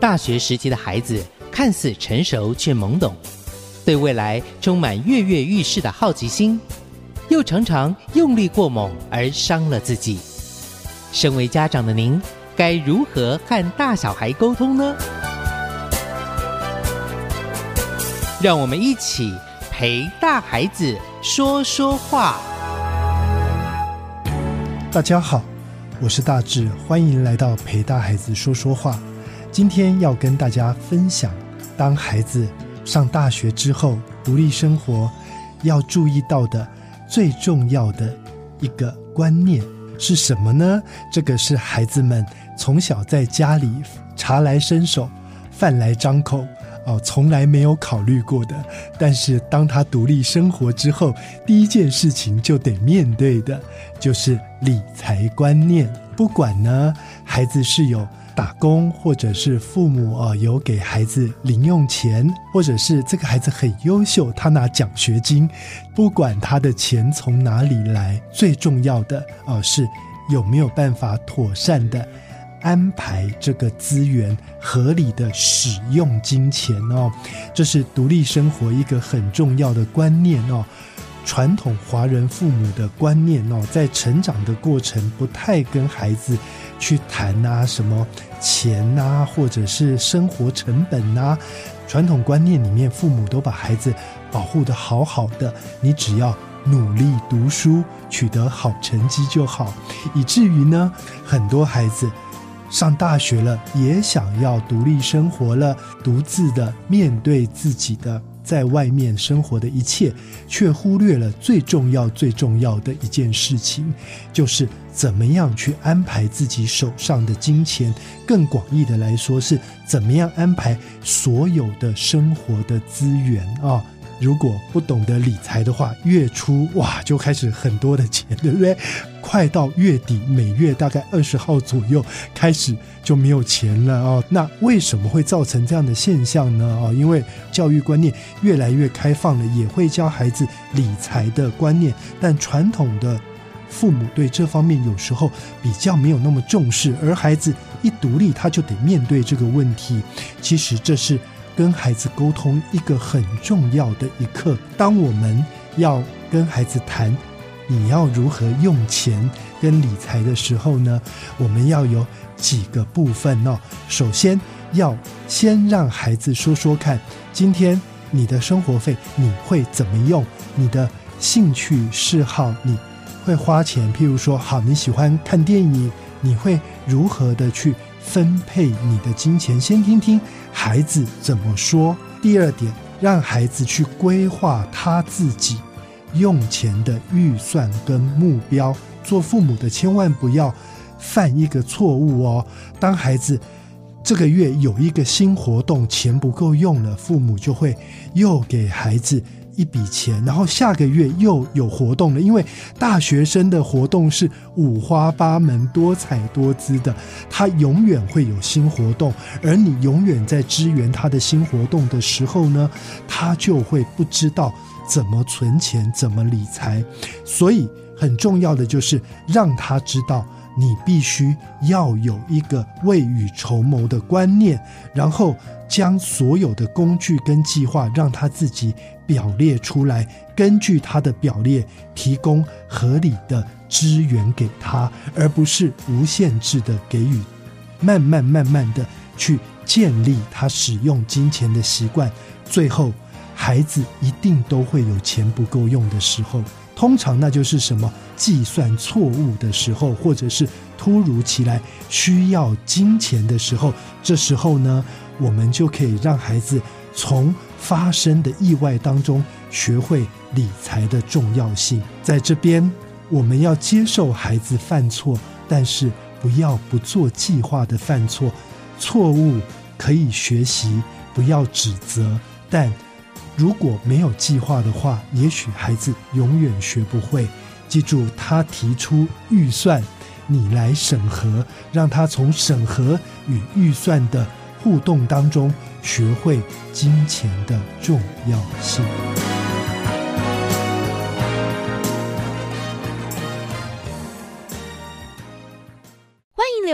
大学时期的孩子看似成熟却懵懂，对未来充满跃跃欲试的好奇心，又常常用力过猛而伤了自己。身为家长的您，该如何和大小孩沟通呢？让我们一起陪大孩子说说话。大家好，我是大志，欢迎来到陪大孩子说说话。今天要跟大家分享，当孩子上大学之后，独立生活要注意到的最重要的一个观念是什么呢？这个是孩子们从小在家里茶来伸手，饭来张口。哦，从来没有考虑过的，但是当他独立生活之后，第一件事情就得面对的，就是理财观念。不管呢，孩子是有打工，或者是父母啊有给孩子零用钱，或者是这个孩子很优秀，他拿奖学金，不管他的钱从哪里来，最重要的啊是有没有办法妥善的。安排这个资源，合理的使用金钱哦，这是独立生活一个很重要的观念哦。传统华人父母的观念哦，在成长的过程不太跟孩子去谈啊什么钱啊，或者是生活成本啊。传统观念里面，父母都把孩子保护得好好的，你只要努力读书，取得好成绩就好，以至于呢，很多孩子。上大学了，也想要独立生活了，独自的面对自己的在外面生活的一切，却忽略了最重要、最重要的一件事情，就是怎么样去安排自己手上的金钱。更广义的来说，是怎么样安排所有的生活的资源啊。如果不懂得理财的话，月初哇就开始很多的钱，对不对？快到月底，每月大概二十号左右开始就没有钱了哦。那为什么会造成这样的现象呢？哦，因为教育观念越来越开放了，也会教孩子理财的观念，但传统的父母对这方面有时候比较没有那么重视，而孩子一独立，他就得面对这个问题。其实这是。跟孩子沟通一个很重要的一课。当我们要跟孩子谈你要如何用钱跟理财的时候呢，我们要有几个部分哦。首先要先让孩子说说看，今天你的生活费你会怎么用？你的兴趣嗜好你会花钱，譬如说，好，你喜欢看电影，你会如何的去分配你的金钱？先听听。孩子怎么说？第二点，让孩子去规划他自己用钱的预算跟目标。做父母的千万不要犯一个错误哦。当孩子这个月有一个新活动，钱不够用了，父母就会又给孩子。一笔钱，然后下个月又有活动了。因为大学生的活动是五花八门、多彩多姿的，他永远会有新活动，而你永远在支援他的新活动的时候呢，他就会不知道怎么存钱、怎么理财。所以很重要的就是让他知道。你必须要有一个未雨绸缪的观念，然后将所有的工具跟计划让他自己表列出来，根据他的表列提供合理的资源给他，而不是无限制的给予。慢慢慢慢的去建立他使用金钱的习惯，最后孩子一定都会有钱不够用的时候。通常那就是什么计算错误的时候，或者是突如其来需要金钱的时候。这时候呢，我们就可以让孩子从发生的意外当中学会理财的重要性。在这边，我们要接受孩子犯错，但是不要不做计划的犯错。错误可以学习，不要指责，但。如果没有计划的话，也许孩子永远学不会。记住，他提出预算，你来审核，让他从审核与预算的互动当中学会金钱的重要性。